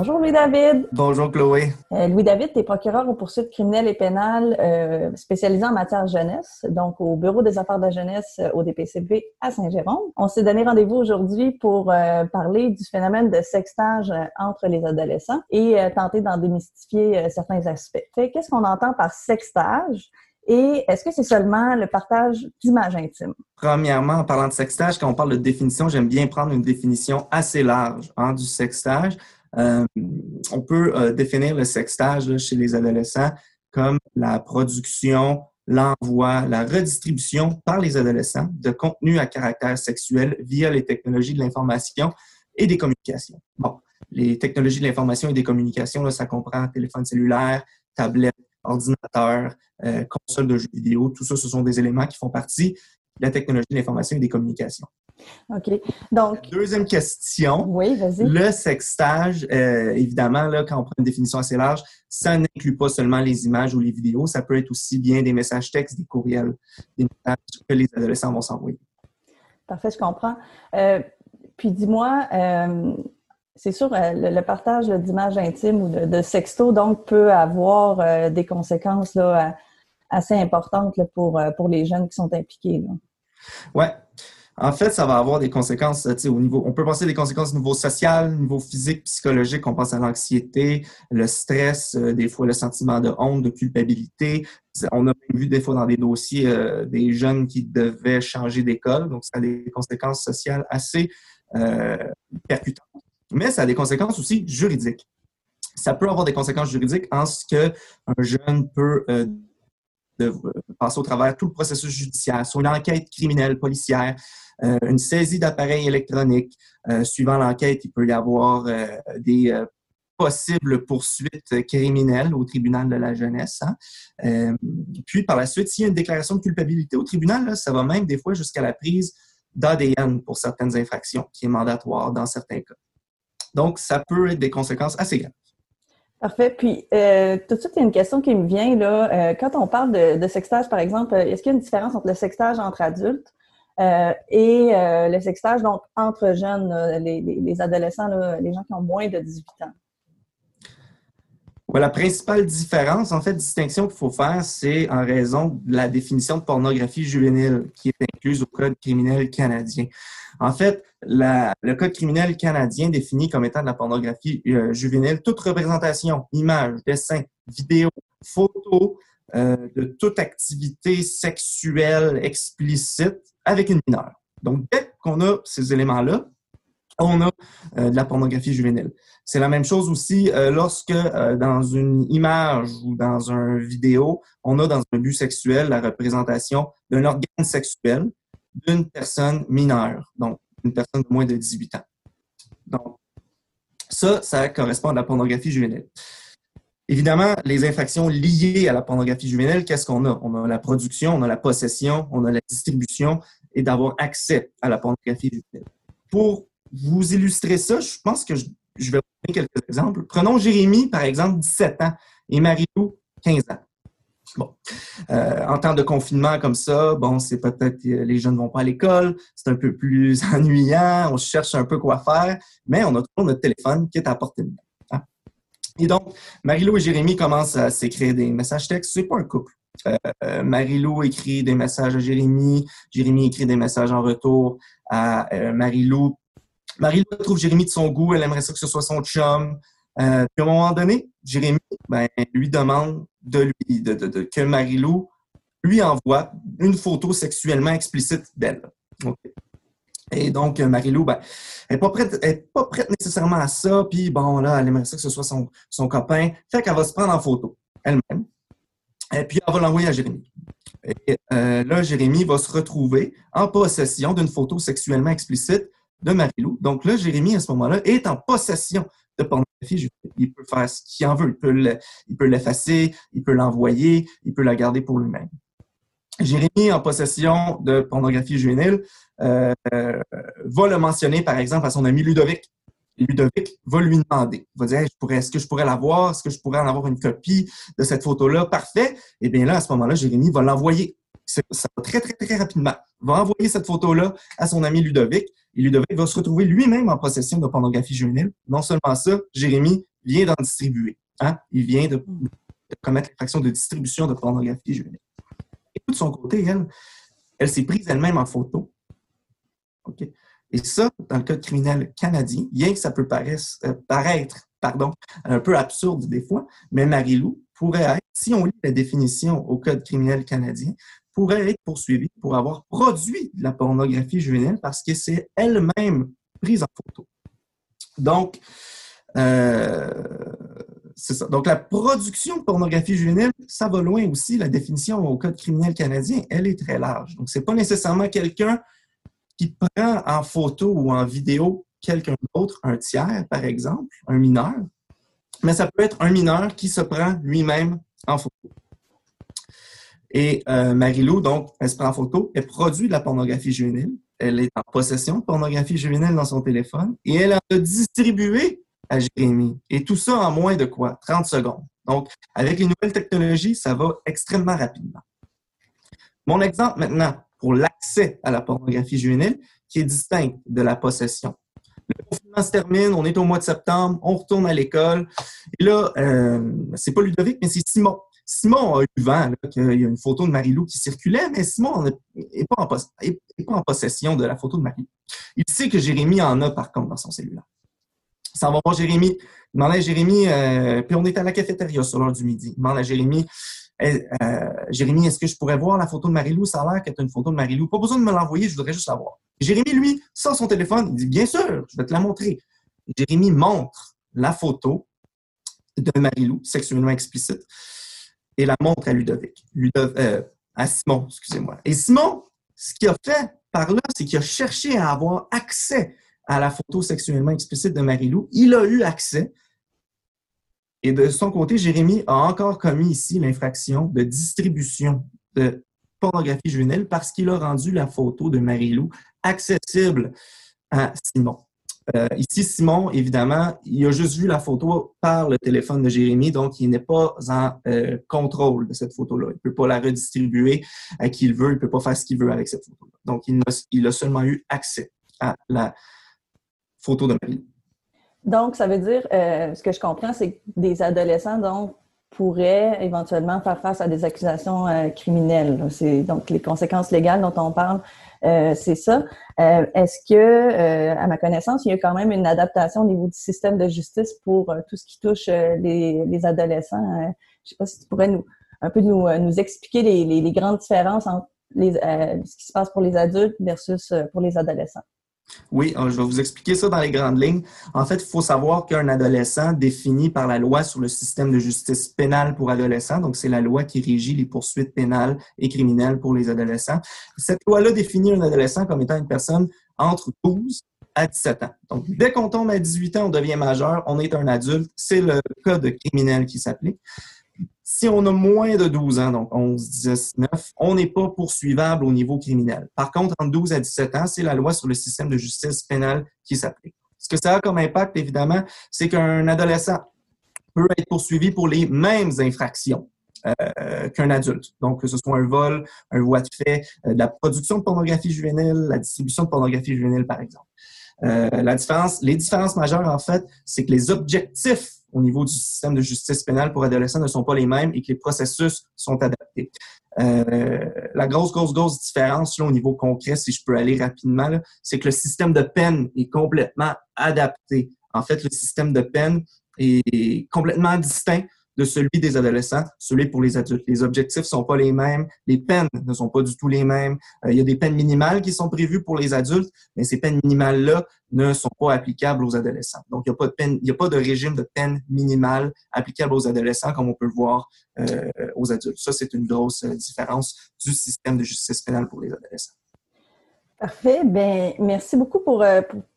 Bonjour Louis-David. Bonjour Chloé. Euh, Louis-David, tu es procureur aux poursuites criminelles et pénales euh, spécialisé en matière jeunesse, donc au Bureau des affaires de la jeunesse euh, au DPCP à Saint-Jérôme. On s'est donné rendez-vous aujourd'hui pour euh, parler du phénomène de sextage entre les adolescents et tenter d'en démystifier certains aspects. Qu'est-ce qu'on entend par sextage? Et est-ce que c'est seulement le partage d'images intimes? Premièrement, en parlant de sextage, quand on parle de définition, j'aime bien prendre une définition assez large hein, du sextage. Euh, on peut euh, définir le sextage chez les adolescents comme la production, l'envoi, la redistribution par les adolescents de contenu à caractère sexuel via les technologies de l'information et des communications. Bon, les technologies de l'information et des communications, là, ça comprend téléphone cellulaire, tablette, ordinateur, euh, console de jeux vidéo. Tout ça, ce sont des éléments qui font partie de la technologie de l'information et des communications. OK. Donc. Deuxième question. Oui, vas-y. Le sextage, euh, évidemment, là, quand on prend une définition assez large, ça n'inclut pas seulement les images ou les vidéos, ça peut être aussi bien des messages textes, des courriels, des messages que les adolescents vont s'envoyer. Parfait, je comprends. Euh, puis dis-moi, euh, c'est sûr, euh, le, partage d'images intimes ou de, sexto, donc, peut avoir des conséquences là, assez importantes pour, pour les jeunes qui sont impliqués. Oui. En fait, ça va avoir des conséquences au niveau. On peut penser des conséquences au niveau social, au niveau physique, psychologique. On pense à l'anxiété, le stress, des fois le sentiment de honte, de culpabilité. On a vu des fois dans des dossiers des jeunes qui devaient changer d'école. Donc, ça a des conséquences sociales assez percutantes mais ça a des conséquences aussi juridiques. Ça peut avoir des conséquences juridiques en ce qu'un jeune peut euh, passer au travers tout le processus judiciaire, sur une enquête criminelle, policière, euh, une saisie d'appareils électroniques. Euh, suivant l'enquête, il peut y avoir des possibles poursuites criminelles au tribunal de la jeunesse. Hein. puis, par la suite, s'il y a une déclaration de culpabilité au tribunal, ça va même des fois jusqu'à la prise d'ADN pour certaines infractions, qui est mandatoire dans certains cas. Donc, ça peut être des conséquences assez graves. Parfait. Puis, euh, tout de suite, il y a une question qui me vient. là. Euh, quand on parle de, sextage, par exemple, est-ce qu'il y a une différence entre le sextage entre adultes euh, et le sextage donc entre jeunes, les, les, adolescents, les gens qui ont moins de 18 ans? La principale différence, en fait, distinction qu'il faut faire, c'est en raison de la définition de pornographie juvénile qui est incluse au Code criminel canadien. En fait, le Code criminel canadien définit comme étant de la pornographie euh, juvénile toute représentation, image, dessin, vidéo, photo euh, de toute activité sexuelle explicite avec une mineure. Donc, dès qu'on a ces éléments-là, on a euh, de la pornographie juvénile. C'est la même chose aussi euh, lorsque euh, dans une image ou dans une vidéo, on a dans un but sexuel la représentation d'un organe sexuel d'une personne mineure, donc une personne de moins de 18 ans. Donc, ça, ça correspond à la pornographie juvénile. Évidemment, les infractions liées à la pornographie juvénile, qu'est-ce qu'on a? On a la production, on a la possession, on a la distribution et d'avoir accès à la pornographie juvénile. Pour vous illustrer ça, je pense que je, vais vous donner quelques exemples. Prenons Jérémy, par exemple, 17 ans, et Marie-Lou, 15 ans. Bon. Euh, en temps de confinement comme ça, bon, c'est peut-être euh, les jeunes ne vont pas à l'école, c'est un peu plus ennuyant, on cherche un peu quoi faire, mais on a toujours notre téléphone qui est à portée de main. Hein. Et donc, Marie-Lou et Jérémy commencent à s'écrire des messages textes. C'est pas un couple. Euh, Marie-Lou écrit des messages à Jérémy, Jérémy écrit des messages en retour à Marie-Lou, Marie trouve Jérémy de son goût, elle aimerait ça que ce soit son chum. Euh, puis à un moment donné, Jérémy ben, lui demande de lui, que Marie-Lou lui envoie une photo sexuellement explicite d'elle. Et donc, Marie-Lou, ben, elle n'est pas, prête, pas prête nécessairement à ça. Puis bon, là, elle aimerait ça que ce soit son, son copain. Fait qu'elle va se prendre en photo elle-même. Et puis, elle va l'envoyer à Jérémy. Et euh, là, Jérémy va se retrouver en possession d'une photo sexuellement explicite de. Donc là, Jérémy, à ce moment-là, est en possession de pornographie. Il peut faire ce qu'il en veut. Il peut l'effacer, il peut l'envoyer, il peut la garder pour lui-même. Jérémy, en possession de pornographie juvénile, euh, va le mentionner, par exemple, à son ami Ludovic. Ludovic va lui demander, va dire, est-ce que je pourrais l'avoir? Est-ce que je pourrais en avoir une copie de cette photo-là? Parfait. Et eh bien là, à ce moment-là, Jérémy va l'envoyer. Ça va très, très, très rapidement. Va envoyer cette photo-là à son ami Ludovic et Ludovic va se retrouver lui-même en possession de pornographie juvénile. Non seulement ça, Jérémy vient d'en distribuer. Hein? Il vient de, de commettre l'infraction de distribution de pornographie juvénile. Et de son côté, elle, elle s'est prise elle-même en photo. OK? Et ça, dans le code criminel canadien, bien que ça peut paraître, euh, paraître pardon, un peu absurde des fois, mais Marie-Lou pourrait être, si on lit la définition au code criminel canadien, pourrait être poursuivie pour avoir produit de la pornographie juvénile parce que c'est elle-même prise en photo. Donc, euh. Donc, la production de pornographie juvénile, ça va loin aussi. La définition au Code criminel canadien, elle est très large. Donc, c'est pas nécessairement quelqu'un qui prend en photo ou en vidéo quelqu'un d'autre, un tiers, par exemple, un mineur, mais ça peut être un mineur qui se prend lui-même en photo. Et euh, Marie-Lou, donc, elle se prend en photo, elle produit de la pornographie juvénile, elle est en possession de pornographie juvénile dans son téléphone et elle a distribué à Jérémy. Et tout ça en moins de quoi? 30 secondes. Donc, avec les nouvelles technologies, ça va extrêmement rapidement. Mon exemple maintenant pour l'accès à la pornographie juvénile, qui est distinct de la possession. Le confinement se termine, on est au mois de septembre, on retourne à l'école. Et là, euh, c'est pas Ludovic, mais c'est Simon. Simon a eu vent qu'il y a une photo de Marie-Lou qui circulait, mais Simon n'est pas, en possession de la photo de Marie. Il sait que Jérémy en a par contre dans son cellulaire. Ça va voir Jérémy. Il demande à Jérémy, euh, puis on est à la cafétéria sur l'heure du midi. Il demande à Jérémy, euh, Jérémy, est-ce que je pourrais voir la photo de Marie-Lou? Ça a l'air qu'elle est une photo de Marie-Lou. Pas besoin de me l'envoyer, je voudrais juste la voir. Jérémy, lui, sort son téléphone, il dit, bien sûr, je vais te la montrer. Jérémy montre la photo de Marie-Lou, sexuellement explicite, et la montre à Ludovic, euh, à Simon, excusez-moi. Et Simon, ce qu'il a fait par là, c'est qu'il a cherché à avoir accès à la photo sexuellement explicite de Marie-Lou. Il a eu accès. Et de son côté, Jérémy a encore commis ici l'infraction de distribution de pornographie juvénile parce qu'il a rendu la photo de Marie-Lou accessible à Simon. Euh, ici, Simon, évidemment, il a juste vu la photo par le téléphone de Jérémy, donc il n'est pas en euh, contrôle de cette photo-là. Il ne peut pas la redistribuer à qui il veut, il ne peut pas faire ce qu'il veut avec cette photo-là. Donc, il a, seulement eu accès à la photo de Marie. Donc, ça veut dire, euh, ce que je comprends, c'est que des adolescents donc, pourraient éventuellement faire face à des accusations criminelles. C'est donc les conséquences légales dont on parle, euh, c'est ça. Est-ce que, à ma connaissance, il y a quand même une adaptation au niveau du système de justice pour tout ce qui touche les, adolescents? je ne sais pas si tu pourrais nous un peu nous, nous expliquer les, les, grandes différences entre les, ce qui se passe pour les adultes versus pour les adolescents. Oui, euh, je vais vous expliquer ça dans les grandes lignes. En fait, il faut savoir qu'un adolescent défini par la loi sur le système de justice pénale pour adolescents, donc c'est la loi qui régit les poursuites pénales et criminelles pour les adolescents. Cette loi-là définit un adolescent comme étant une personne entre 12 à 17 ans. Donc, dès qu'on tombe à 18 ans, on devient majeur, on est un adulte. C'est le code criminel qui s'applique. Si on a moins de 12 ans, donc 11, 10, 9, on n'est pas poursuivable au niveau criminel. Par contre, entre 12 à 17 ans, c'est la loi sur le système de justice pénale qui s'applique. Ce que ça a comme impact, évidemment, c'est qu'un adolescent peut être poursuivi pour les mêmes infractions euh, qu'un adulte. Donc, que ce soit un vol, un voie de fait, euh, la production de pornographie juvénile, la distribution de pornographie juvénile, par exemple. Euh, la différence, les différences majeures, en fait, c'est que les objectifs au niveau du système de justice pénale pour adolescents ne sont pas les mêmes et que les processus sont adaptés. Euh, la grosse, grosse, grosse différence là, au niveau concret, si je peux aller rapidement, c'est que le système de peine est complètement adapté. En fait, le système de peine est complètement distinct de celui des adolescents, celui pour les adultes. Les objectifs sont pas les mêmes, les peines ne sont pas du tout les mêmes. Euh, il y a des peines minimales qui sont prévues pour les adultes, mais ces peines minimales-là ne sont pas applicables aux adolescents. Donc, il n'y a pas de a pas de régime de peine minimale applicable aux adolescents comme on peut le voir euh, aux adultes. Ça, c'est une grosse euh, différence du système de justice pénale pour les adolescents. Parfait. Ben, merci beaucoup pour,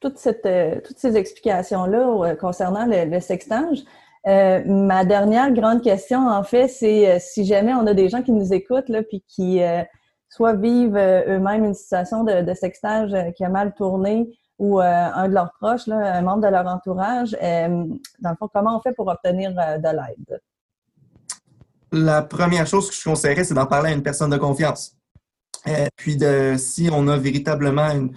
toutes ces explications-là concernant le, le sextage. Euh, ma dernière grande question, en fait, c'est euh, si jamais on a des gens qui nous écoutent, là, puis qui euh, soit vivent eux-mêmes une situation de, sextage qui a mal tourné ou un de leurs proches, un membre de leur entourage, dans le fond, comment on fait pour obtenir de l'aide? La première chose que je conseillerais, c'est d'en parler à une personne de confiance. puis, de, si on a véritablement une,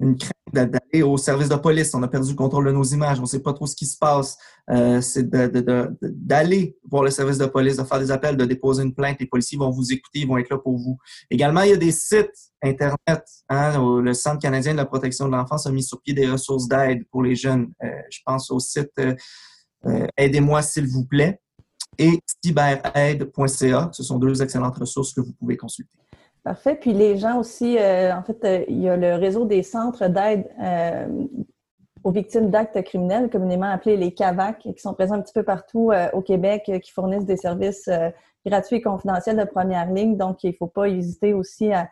une crainte d'aller au service de police. On a perdu le contrôle de nos images. On ne sait pas trop ce qui se passe. Euh, c'est d'aller voir le service de police, de faire des appels, de déposer une plainte. Les policiers vont vous écouter, ils vont être là pour vous. Également, il y a des sites Internet. Hein, le Centre canadien de la protection de l'enfance a mis sur pied des ressources d'aide pour les jeunes. Euh, je pense au site euh, Aidez-moi s'il vous plaît et cyberaide.ca. Ce sont deux excellentes ressources que vous pouvez consulter. Parfait. Puis les gens aussi, euh, en fait, euh, il y a le réseau des centres d'aide euh, aux victimes d'actes criminels, communément appelés les CAVAC, qui sont présents un petit peu partout au Québec, qui fournissent des services gratuits et confidentiels de première ligne. Donc, il ne faut pas hésiter aussi à,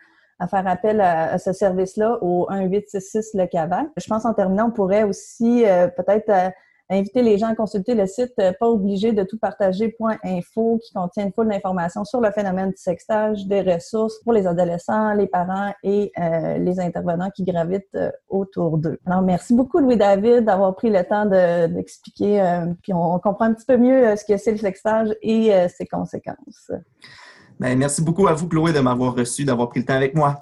faire appel à, ce service-là au 1866 le CAVAC. Je pense en terminant, on pourrait aussi peut-être inviter les gens à consulter le site euh, pas obligé de tout partager.info qui contient une foule d'informations sur le phénomène du sextage, des ressources pour les adolescents, les parents et euh, les intervenants qui gravitent euh, autour d'eux. Alors, merci beaucoup Louis-David d'avoir pris le temps d'expliquer, puis on, comprend un petit peu mieux ce que c'est le sextage et ses conséquences. Bien, merci beaucoup à vous, Chloé, de m'avoir reçu, d'avoir pris le temps avec moi.